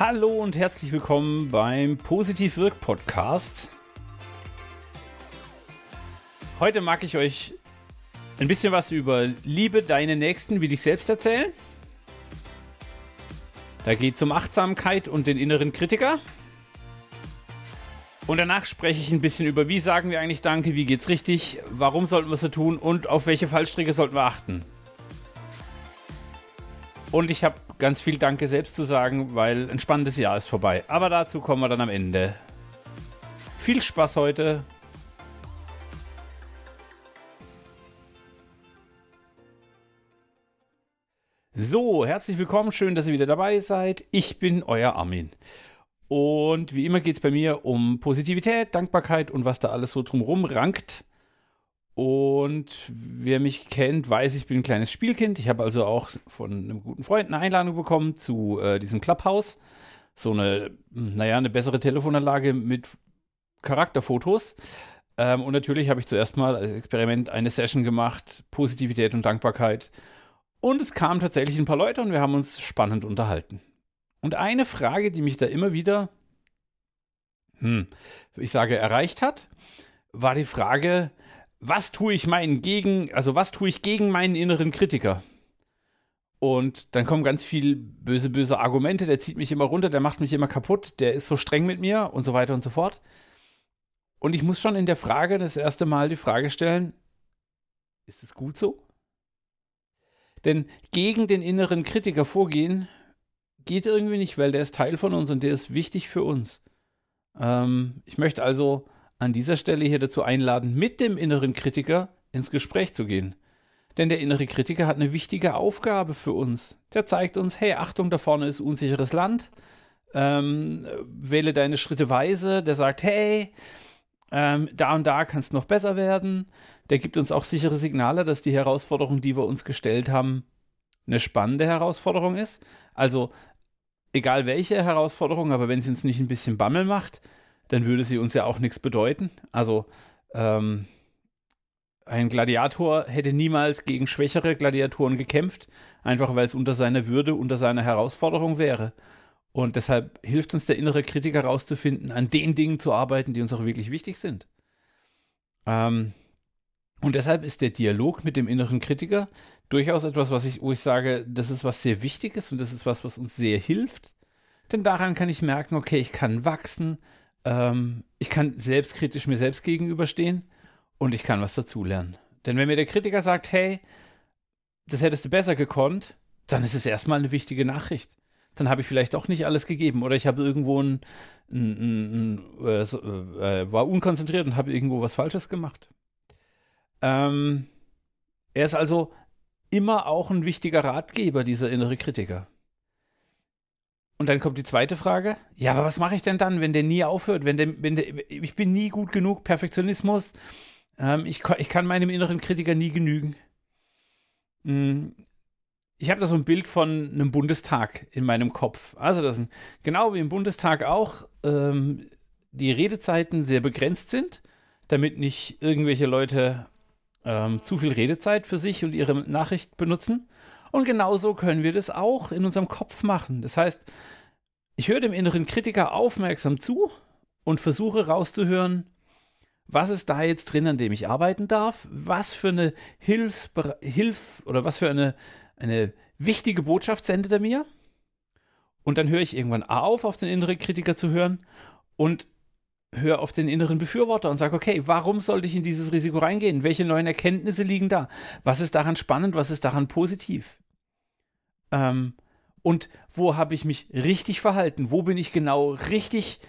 Hallo und herzlich willkommen beim Positiv Wirk Podcast. Heute mag ich euch ein bisschen was über Liebe deine Nächsten wie dich selbst erzählen. Da geht es um Achtsamkeit und den inneren Kritiker. Und danach spreche ich ein bisschen über, wie sagen wir eigentlich Danke, wie geht's richtig, warum sollten wir es so tun und auf welche Fallstricke sollten wir achten. Und ich habe ganz viel Danke selbst zu sagen, weil ein spannendes Jahr ist vorbei. Aber dazu kommen wir dann am Ende. Viel Spaß heute. So, herzlich willkommen, schön, dass ihr wieder dabei seid. Ich bin euer Armin. Und wie immer geht es bei mir um Positivität, Dankbarkeit und was da alles so drumherum rankt. Und wer mich kennt, weiß, ich bin ein kleines Spielkind. Ich habe also auch von einem guten Freund eine Einladung bekommen zu äh, diesem Clubhouse. So eine, naja, eine bessere Telefonanlage mit Charakterfotos. Ähm, und natürlich habe ich zuerst mal als Experiment eine Session gemacht, Positivität und Dankbarkeit. Und es kamen tatsächlich ein paar Leute und wir haben uns spannend unterhalten. Und eine Frage, die mich da immer wieder, hm, ich sage, erreicht hat, war die Frage, was tue ich meinen gegen, also was tue ich gegen meinen inneren Kritiker? Und dann kommen ganz viel böse, böse Argumente, der zieht mich immer runter, der macht mich immer kaputt, der ist so streng mit mir und so weiter und so fort. Und ich muss schon in der Frage das erste Mal die Frage stellen, ist es gut so? Denn gegen den inneren Kritiker vorgehen geht irgendwie nicht, weil der ist Teil von uns und der ist wichtig für uns. Ähm, ich möchte also an dieser Stelle hier dazu einladen, mit dem inneren Kritiker ins Gespräch zu gehen. Denn der innere Kritiker hat eine wichtige Aufgabe für uns. Der zeigt uns, hey, Achtung, da vorne ist unsicheres Land. Ähm, wähle deine Schritte weise. Der sagt, hey, ähm, da und da kann es noch besser werden. Der gibt uns auch sichere Signale, dass die Herausforderung, die wir uns gestellt haben, eine spannende Herausforderung ist. Also, egal welche Herausforderung, aber wenn sie uns nicht ein bisschen Bammel macht, dann würde sie uns ja auch nichts bedeuten. Also ähm, ein Gladiator hätte niemals gegen schwächere Gladiatoren gekämpft, einfach weil es unter seiner Würde, unter seiner Herausforderung wäre. Und deshalb hilft uns der innere Kritiker herauszufinden, an den Dingen zu arbeiten, die uns auch wirklich wichtig sind. Ähm, und deshalb ist der Dialog mit dem inneren Kritiker durchaus etwas, was ich, wo ich sage, das ist was sehr Wichtiges und das ist was, was uns sehr hilft. Denn daran kann ich merken, okay, ich kann wachsen, ähm, ich kann selbstkritisch mir selbst gegenüberstehen und ich kann was dazulernen. Denn wenn mir der Kritiker sagt, hey, das hättest du besser gekonnt, dann ist es erstmal eine wichtige Nachricht. Dann habe ich vielleicht auch nicht alles gegeben oder ich habe irgendwo ein, ein, ein, äh, äh, war unkonzentriert und habe irgendwo was Falsches gemacht. Ähm, er ist also immer auch ein wichtiger Ratgeber, dieser innere Kritiker. Und dann kommt die zweite Frage. Ja, aber was mache ich denn dann, wenn der nie aufhört? Wenn der, wenn der, ich bin nie gut genug, Perfektionismus. Ähm, ich, ich kann meinem inneren Kritiker nie genügen. Hm, ich habe da so ein Bild von einem Bundestag in meinem Kopf. Also, das sind genau wie im Bundestag auch ähm, die Redezeiten sehr begrenzt sind, damit nicht irgendwelche Leute ähm, zu viel Redezeit für sich und ihre Nachricht benutzen. Und genauso können wir das auch in unserem Kopf machen. Das heißt, ich höre dem inneren Kritiker aufmerksam zu und versuche rauszuhören, was ist da jetzt drin, an dem ich arbeiten darf? Was für eine Hilfs Hilf oder was für eine, eine wichtige Botschaft sendet er mir? Und dann höre ich irgendwann auf, auf den inneren Kritiker zu hören und höre auf den inneren Befürworter und sage, okay, warum sollte ich in dieses Risiko reingehen? Welche neuen Erkenntnisse liegen da? Was ist daran spannend? Was ist daran positiv? Ähm, und wo habe ich mich richtig verhalten? Wo bin ich genau richtig?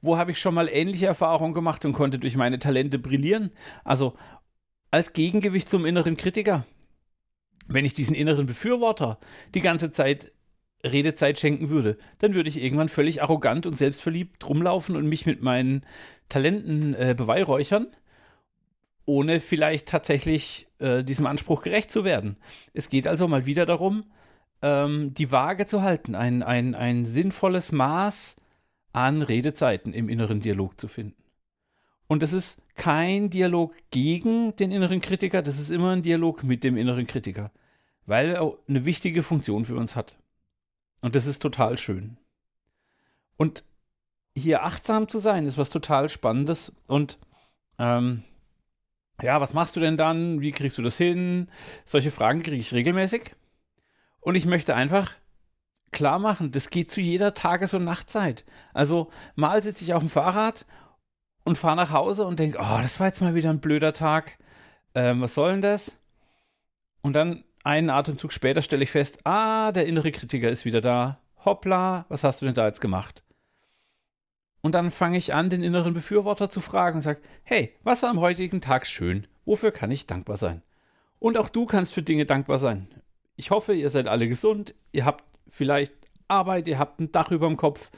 Wo habe ich schon mal ähnliche Erfahrungen gemacht und konnte durch meine Talente brillieren? Also als Gegengewicht zum inneren Kritiker. Wenn ich diesen inneren Befürworter die ganze Zeit Redezeit schenken würde, dann würde ich irgendwann völlig arrogant und selbstverliebt rumlaufen und mich mit meinen Talenten äh, beweihräuchern, ohne vielleicht tatsächlich äh, diesem Anspruch gerecht zu werden. Es geht also mal wieder darum, ähm, die Waage zu halten, ein, ein, ein sinnvolles Maß an Redezeiten im inneren Dialog zu finden. Und das ist kein Dialog gegen den inneren Kritiker, das ist immer ein Dialog mit dem inneren Kritiker, weil er eine wichtige Funktion für uns hat. Und das ist total schön. Und hier achtsam zu sein, ist was total Spannendes. Und ähm, ja, was machst du denn dann? Wie kriegst du das hin? Solche Fragen kriege ich regelmäßig. Und ich möchte einfach klar machen, das geht zu jeder Tages- und Nachtzeit. Also mal sitze ich auf dem Fahrrad und fahre nach Hause und denke, oh, das war jetzt mal wieder ein blöder Tag. Ähm, was soll denn das? Und dann einen Atemzug später stelle ich fest, ah, der innere Kritiker ist wieder da. Hoppla, was hast du denn da jetzt gemacht? Und dann fange ich an, den inneren Befürworter zu fragen und sage, hey, was war am heutigen Tag schön? Wofür kann ich dankbar sein? Und auch du kannst für Dinge dankbar sein. Ich hoffe, ihr seid alle gesund, ihr habt vielleicht Arbeit, ihr habt ein Dach über dem Kopf,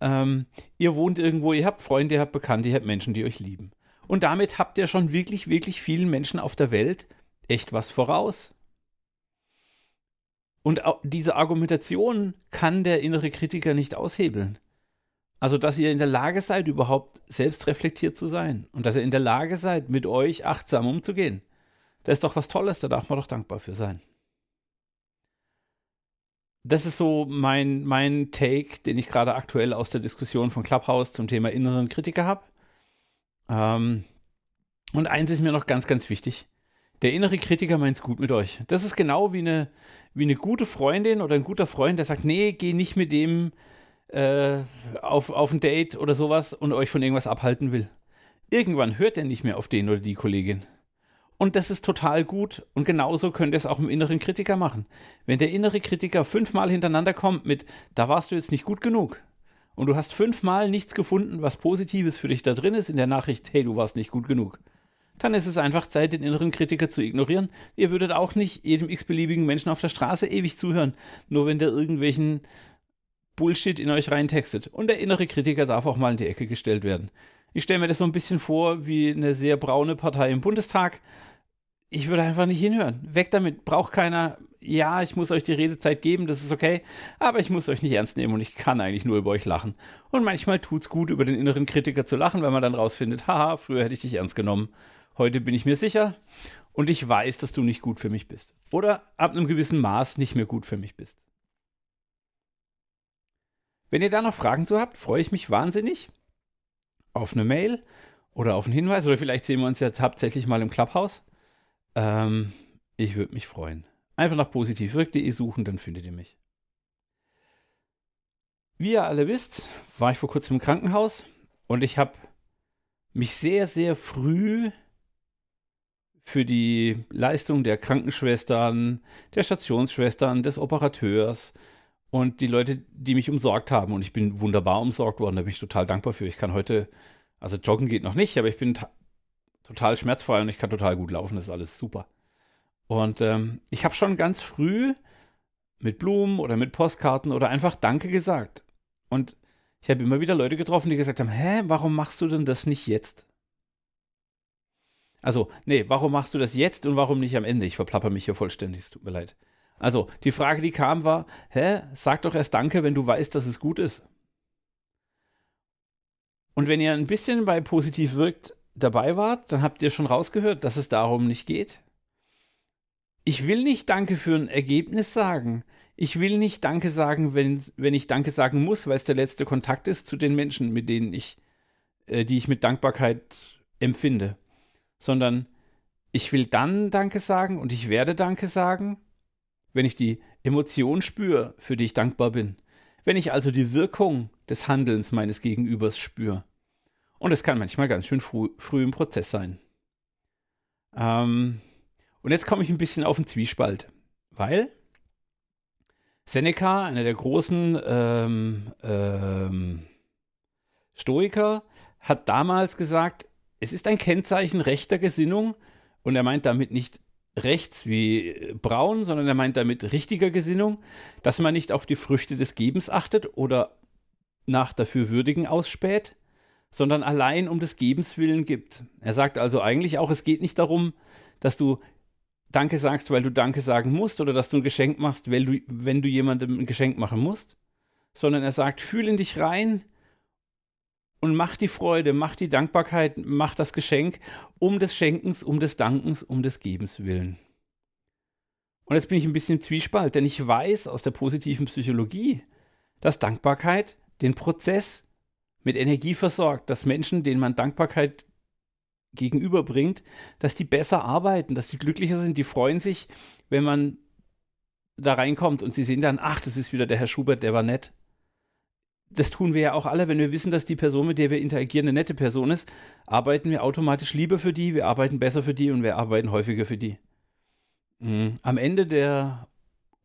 ähm, ihr wohnt irgendwo, ihr habt Freunde, ihr habt Bekannte, ihr habt Menschen, die euch lieben. Und damit habt ihr schon wirklich, wirklich vielen Menschen auf der Welt echt was voraus. Und diese Argumentation kann der innere Kritiker nicht aushebeln. Also, dass ihr in der Lage seid, überhaupt selbst reflektiert zu sein und dass ihr in der Lage seid, mit euch achtsam umzugehen. Das ist doch was Tolles, da darf man doch dankbar für sein. Das ist so mein, mein Take, den ich gerade aktuell aus der Diskussion von Clubhouse zum Thema inneren Kritiker habe. Ähm, und eins ist mir noch ganz, ganz wichtig. Der innere Kritiker meint es gut mit euch. Das ist genau wie eine, wie eine gute Freundin oder ein guter Freund, der sagt, nee, geh nicht mit dem äh, auf, auf ein Date oder sowas und euch von irgendwas abhalten will. Irgendwann hört er nicht mehr auf den oder die Kollegin. Und das ist total gut. Und genauso könnt ihr es auch im inneren Kritiker machen. Wenn der innere Kritiker fünfmal hintereinander kommt mit, da warst du jetzt nicht gut genug. Und du hast fünfmal nichts gefunden, was Positives für dich da drin ist in der Nachricht, hey, du warst nicht gut genug dann ist es einfach Zeit, den inneren Kritiker zu ignorieren. Ihr würdet auch nicht jedem x-beliebigen Menschen auf der Straße ewig zuhören, nur wenn der irgendwelchen Bullshit in euch reintextet. Und der innere Kritiker darf auch mal in die Ecke gestellt werden. Ich stelle mir das so ein bisschen vor wie eine sehr braune Partei im Bundestag. Ich würde einfach nicht hinhören. Weg damit. Braucht keiner. Ja, ich muss euch die Redezeit geben, das ist okay. Aber ich muss euch nicht ernst nehmen und ich kann eigentlich nur über euch lachen. Und manchmal tut es gut, über den inneren Kritiker zu lachen, weil man dann rausfindet, haha, früher hätte ich dich ernst genommen. Heute bin ich mir sicher und ich weiß, dass du nicht gut für mich bist. Oder ab einem gewissen Maß nicht mehr gut für mich bist. Wenn ihr da noch Fragen zu habt, freue ich mich wahnsinnig auf eine Mail oder auf einen Hinweis oder vielleicht sehen wir uns ja tatsächlich mal im Clubhouse. Ähm, ich würde mich freuen. Einfach nach positivwirk.de suchen, dann findet ihr mich. Wie ihr alle wisst, war ich vor kurzem im Krankenhaus und ich habe mich sehr, sehr früh für die Leistung der Krankenschwestern, der Stationsschwestern, des Operateurs und die Leute, die mich umsorgt haben. Und ich bin wunderbar umsorgt worden, da bin ich total dankbar für. Ich kann heute, also joggen geht noch nicht, aber ich bin total schmerzfrei und ich kann total gut laufen, das ist alles super. Und ähm, ich habe schon ganz früh mit Blumen oder mit Postkarten oder einfach Danke gesagt. Und ich habe immer wieder Leute getroffen, die gesagt haben, hä, warum machst du denn das nicht jetzt? Also, nee, warum machst du das jetzt und warum nicht am Ende? Ich verplapper mich hier vollständig, es tut mir leid. Also, die Frage, die kam, war, hä, sag doch erst Danke, wenn du weißt, dass es gut ist. Und wenn ihr ein bisschen bei Positiv wirkt dabei wart, dann habt ihr schon rausgehört, dass es darum nicht geht. Ich will nicht Danke für ein Ergebnis sagen. Ich will nicht Danke sagen, wenn, wenn ich Danke sagen muss, weil es der letzte Kontakt ist zu den Menschen, mit denen ich, äh, die ich mit Dankbarkeit empfinde sondern ich will dann Danke sagen und ich werde Danke sagen, wenn ich die Emotion spüre, für die ich dankbar bin. Wenn ich also die Wirkung des Handelns meines Gegenübers spüre. Und es kann manchmal ganz schön früh, früh im Prozess sein. Ähm, und jetzt komme ich ein bisschen auf den Zwiespalt, weil Seneca, einer der großen ähm, ähm, Stoiker, hat damals gesagt, es ist ein Kennzeichen rechter Gesinnung und er meint damit nicht rechts wie braun, sondern er meint damit richtiger Gesinnung, dass man nicht auf die Früchte des Gebens achtet oder nach dafür würdigen ausspäht, sondern allein um des Gebens willen gibt. Er sagt also eigentlich auch, es geht nicht darum, dass du Danke sagst, weil du Danke sagen musst oder dass du ein Geschenk machst, weil du, wenn du jemandem ein Geschenk machen musst, sondern er sagt, fühl in dich rein, und mach die Freude, mach die Dankbarkeit, mach das Geschenk um des Schenkens, um des Dankens, um des Gebens willen. Und jetzt bin ich ein bisschen im Zwiespalt, denn ich weiß aus der positiven Psychologie, dass Dankbarkeit den Prozess mit Energie versorgt, dass Menschen, denen man Dankbarkeit gegenüberbringt, dass die besser arbeiten, dass die glücklicher sind, die freuen sich, wenn man da reinkommt und sie sehen dann, ach, das ist wieder der Herr Schubert, der war nett. Das tun wir ja auch alle, wenn wir wissen, dass die Person, mit der wir interagieren, eine nette Person ist, arbeiten wir automatisch lieber für die, wir arbeiten besser für die und wir arbeiten häufiger für die. Mhm. Am Ende der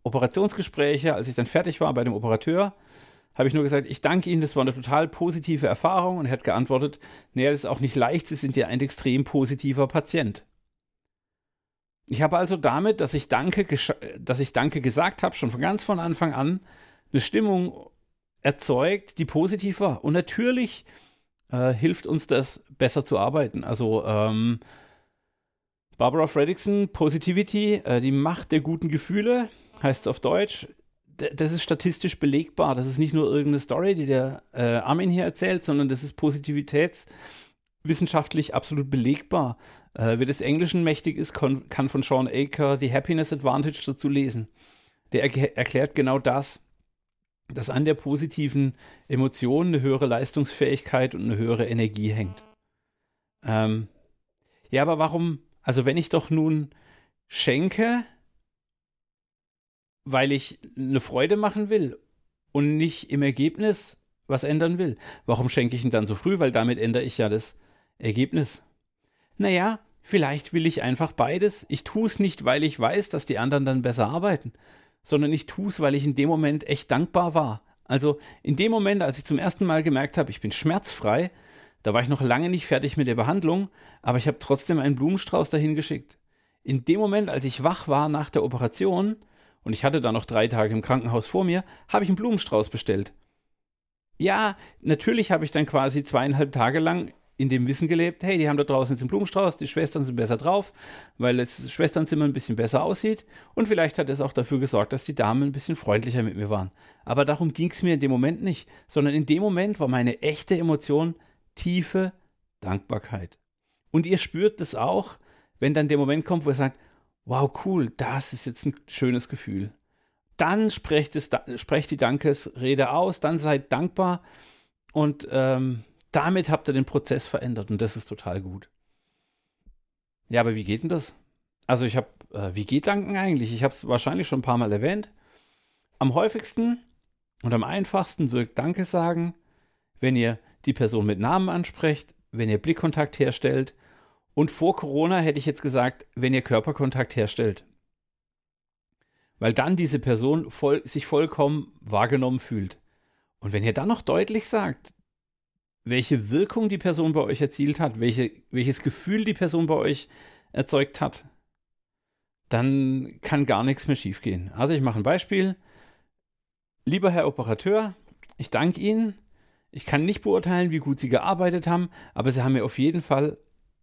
Operationsgespräche, als ich dann fertig war bei dem Operateur, habe ich nur gesagt, ich danke Ihnen, das war eine total positive Erfahrung. Und er hat geantwortet, naja, das ist auch nicht leicht, Sie sind ja ein extrem positiver Patient. Ich habe also damit, dass ich Danke, dass ich Danke gesagt habe, schon von ganz von Anfang an, eine Stimmung erzeugt, die positiv war. Und natürlich äh, hilft uns das, besser zu arbeiten. Also ähm, Barbara Fredrickson, Positivity, äh, die Macht der guten Gefühle, heißt es auf Deutsch, das ist statistisch belegbar. Das ist nicht nur irgendeine Story, die der äh, Armin hier erzählt, sondern das ist positivitätswissenschaftlich absolut belegbar. Äh, wer des Englischen mächtig ist, kann, kann von Sean Aker The Happiness Advantage dazu lesen. Der er erklärt genau das, dass an der positiven Emotion eine höhere Leistungsfähigkeit und eine höhere Energie hängt. Ähm, ja, aber warum, also wenn ich doch nun schenke, weil ich eine Freude machen will und nicht im Ergebnis was ändern will. Warum schenke ich ihn dann so früh? Weil damit ändere ich ja das Ergebnis. Naja, vielleicht will ich einfach beides. Ich tue es nicht, weil ich weiß, dass die anderen dann besser arbeiten, sondern ich tue es, weil ich in dem Moment echt dankbar war. Also in dem Moment, als ich zum ersten Mal gemerkt habe, ich bin schmerzfrei, da war ich noch lange nicht fertig mit der Behandlung, aber ich habe trotzdem einen Blumenstrauß dahin geschickt. In dem Moment, als ich wach war nach der Operation, und ich hatte da noch drei Tage im Krankenhaus vor mir, habe ich einen Blumenstrauß bestellt. Ja, natürlich habe ich dann quasi zweieinhalb Tage lang in dem Wissen gelebt, hey, die haben da draußen jetzt einen Blumenstrauß, die Schwestern sind besser drauf, weil das Schwesternzimmer ein bisschen besser aussieht und vielleicht hat es auch dafür gesorgt, dass die Damen ein bisschen freundlicher mit mir waren. Aber darum ging es mir in dem Moment nicht, sondern in dem Moment war meine echte Emotion tiefe Dankbarkeit. Und ihr spürt das auch, wenn dann der Moment kommt, wo ihr sagt, wow, cool, das ist jetzt ein schönes Gefühl. Dann sprecht, es, sprecht die Dankesrede aus, dann seid dankbar und ähm, damit habt ihr den Prozess verändert und das ist total gut. Ja, aber wie geht denn das? Also ich habe, äh, wie geht Danken eigentlich? Ich habe es wahrscheinlich schon ein paar Mal erwähnt. Am häufigsten und am einfachsten wirkt Danke sagen, wenn ihr die Person mit Namen ansprecht, wenn ihr Blickkontakt herstellt, und vor Corona hätte ich jetzt gesagt, wenn ihr Körperkontakt herstellt. Weil dann diese Person voll, sich vollkommen wahrgenommen fühlt. Und wenn ihr dann noch deutlich sagt, welche Wirkung die Person bei euch erzielt hat, welche, welches Gefühl die Person bei euch erzeugt hat, dann kann gar nichts mehr schiefgehen. Also ich mache ein Beispiel. Lieber Herr Operateur, ich danke Ihnen. Ich kann nicht beurteilen, wie gut Sie gearbeitet haben, aber Sie haben mir auf jeden Fall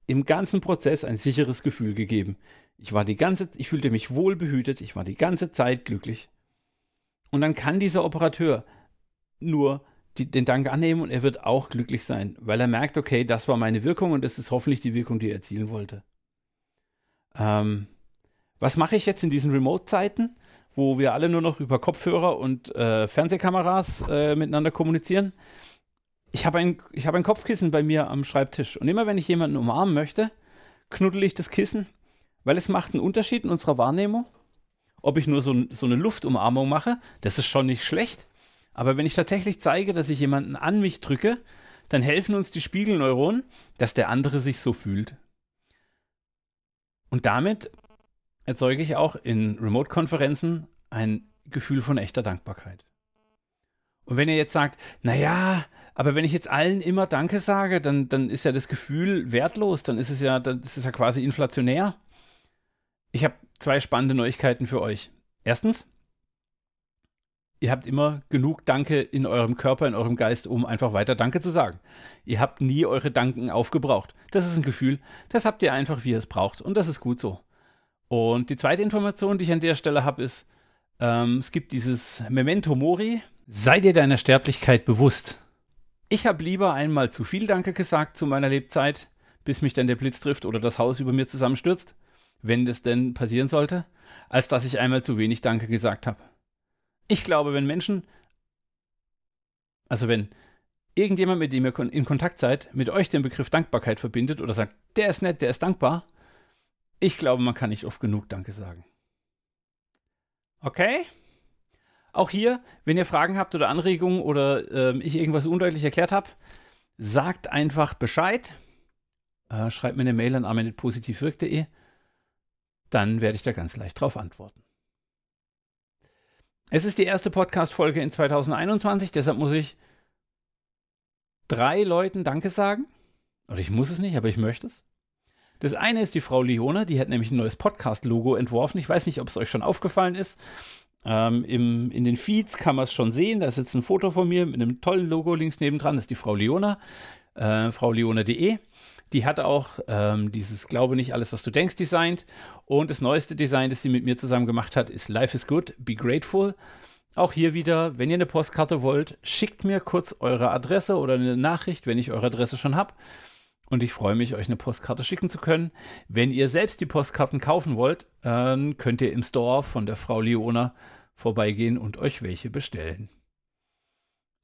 im ganzen Prozess ein sicheres Gefühl gegeben. Ich war die ganze, ich fühlte mich wohl behütet, ich war die ganze Zeit glücklich. Und dann kann dieser Operateur nur die, den Dank annehmen und er wird auch glücklich sein, weil er merkt, okay, das war meine Wirkung und das ist hoffentlich die Wirkung, die er erzielen wollte. Ähm, was mache ich jetzt in diesen Remote-Zeiten, wo wir alle nur noch über Kopfhörer und äh, Fernsehkameras äh, miteinander kommunizieren? ich habe ein, hab ein Kopfkissen bei mir am Schreibtisch und immer wenn ich jemanden umarmen möchte, knuddel ich das Kissen, weil es macht einen Unterschied in unserer Wahrnehmung. Ob ich nur so, so eine Luftumarmung mache, das ist schon nicht schlecht. Aber wenn ich tatsächlich zeige, dass ich jemanden an mich drücke, dann helfen uns die Spiegelneuronen, dass der andere sich so fühlt. Und damit erzeuge ich auch in Remote-Konferenzen ein Gefühl von echter Dankbarkeit. Und wenn ihr jetzt sagt, naja, aber wenn ich jetzt allen immer Danke sage, dann, dann ist ja das Gefühl wertlos, dann ist es ja, dann ist es ja quasi inflationär. Ich habe zwei spannende Neuigkeiten für euch. Erstens, ihr habt immer genug Danke in eurem Körper, in eurem Geist, um einfach weiter Danke zu sagen. Ihr habt nie eure Danken aufgebraucht. Das ist ein Gefühl, das habt ihr einfach, wie ihr es braucht. Und das ist gut so. Und die zweite Information, die ich an der Stelle habe, ist, ähm, es gibt dieses Memento Mori, Sei dir deiner Sterblichkeit bewusst. Ich habe lieber einmal zu viel Danke gesagt zu meiner Lebzeit, bis mich dann der Blitz trifft oder das Haus über mir zusammenstürzt, wenn das denn passieren sollte, als dass ich einmal zu wenig Danke gesagt habe. Ich glaube, wenn Menschen Also wenn irgendjemand, mit dem ihr in Kontakt seid, mit euch den Begriff Dankbarkeit verbindet oder sagt, der ist nett, der ist dankbar, ich glaube, man kann nicht oft genug Danke sagen. Okay? Auch hier, wenn ihr Fragen habt oder Anregungen oder äh, ich irgendwas undeutlich erklärt habe, sagt einfach Bescheid. Äh, schreibt mir eine Mail an armin.positivwirk.de. Dann werde ich da ganz leicht drauf antworten. Es ist die erste Podcast-Folge in 2021, deshalb muss ich drei Leuten Danke sagen. Oder ich muss es nicht, aber ich möchte es. Das eine ist die Frau Leona, die hat nämlich ein neues Podcast-Logo entworfen. Ich weiß nicht, ob es euch schon aufgefallen ist. Ähm, im, in den Feeds kann man es schon sehen. Da ist jetzt ein Foto von mir mit einem tollen Logo links nebendran. Das ist die Frau Leona, äh, frauleona.de. Die hat auch ähm, dieses Glaube nicht alles, was du denkst, designt. Und das neueste Design, das sie mit mir zusammen gemacht hat, ist Life is Good, Be Grateful. Auch hier wieder, wenn ihr eine Postkarte wollt, schickt mir kurz eure Adresse oder eine Nachricht, wenn ich eure Adresse schon habe. Und ich freue mich, euch eine Postkarte schicken zu können. Wenn ihr selbst die Postkarten kaufen wollt, äh, könnt ihr im Store von der Frau Leona vorbeigehen und euch welche bestellen.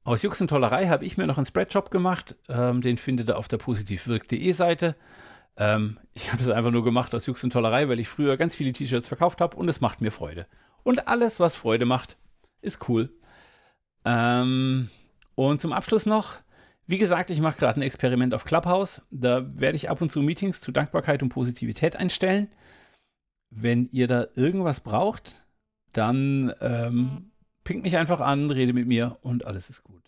Aus Jux und Tollerei habe ich mir noch einen Spreadshop gemacht. Ähm, den findet ihr auf der positivwirk.de Seite. Ähm, ich habe es einfach nur gemacht aus Jux und Tollerei, weil ich früher ganz viele T-Shirts verkauft habe und es macht mir Freude. Und alles, was Freude macht, ist cool. Ähm, und zum Abschluss noch, wie gesagt, ich mache gerade ein Experiment auf Clubhouse. Da werde ich ab und zu Meetings zu Dankbarkeit und Positivität einstellen. Wenn ihr da irgendwas braucht, dann ähm, pinkt mich einfach an, rede mit mir und alles ist gut.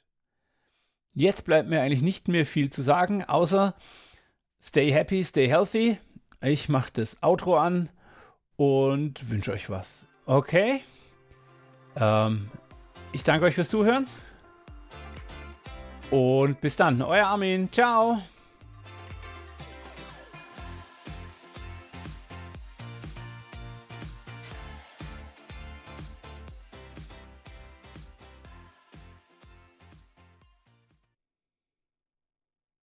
Jetzt bleibt mir eigentlich nicht mehr viel zu sagen, außer stay happy, stay healthy. Ich mache das Outro an und wünsche euch was. Okay? Ähm, ich danke euch fürs Zuhören. Und bis dann, euer Armin. Ciao.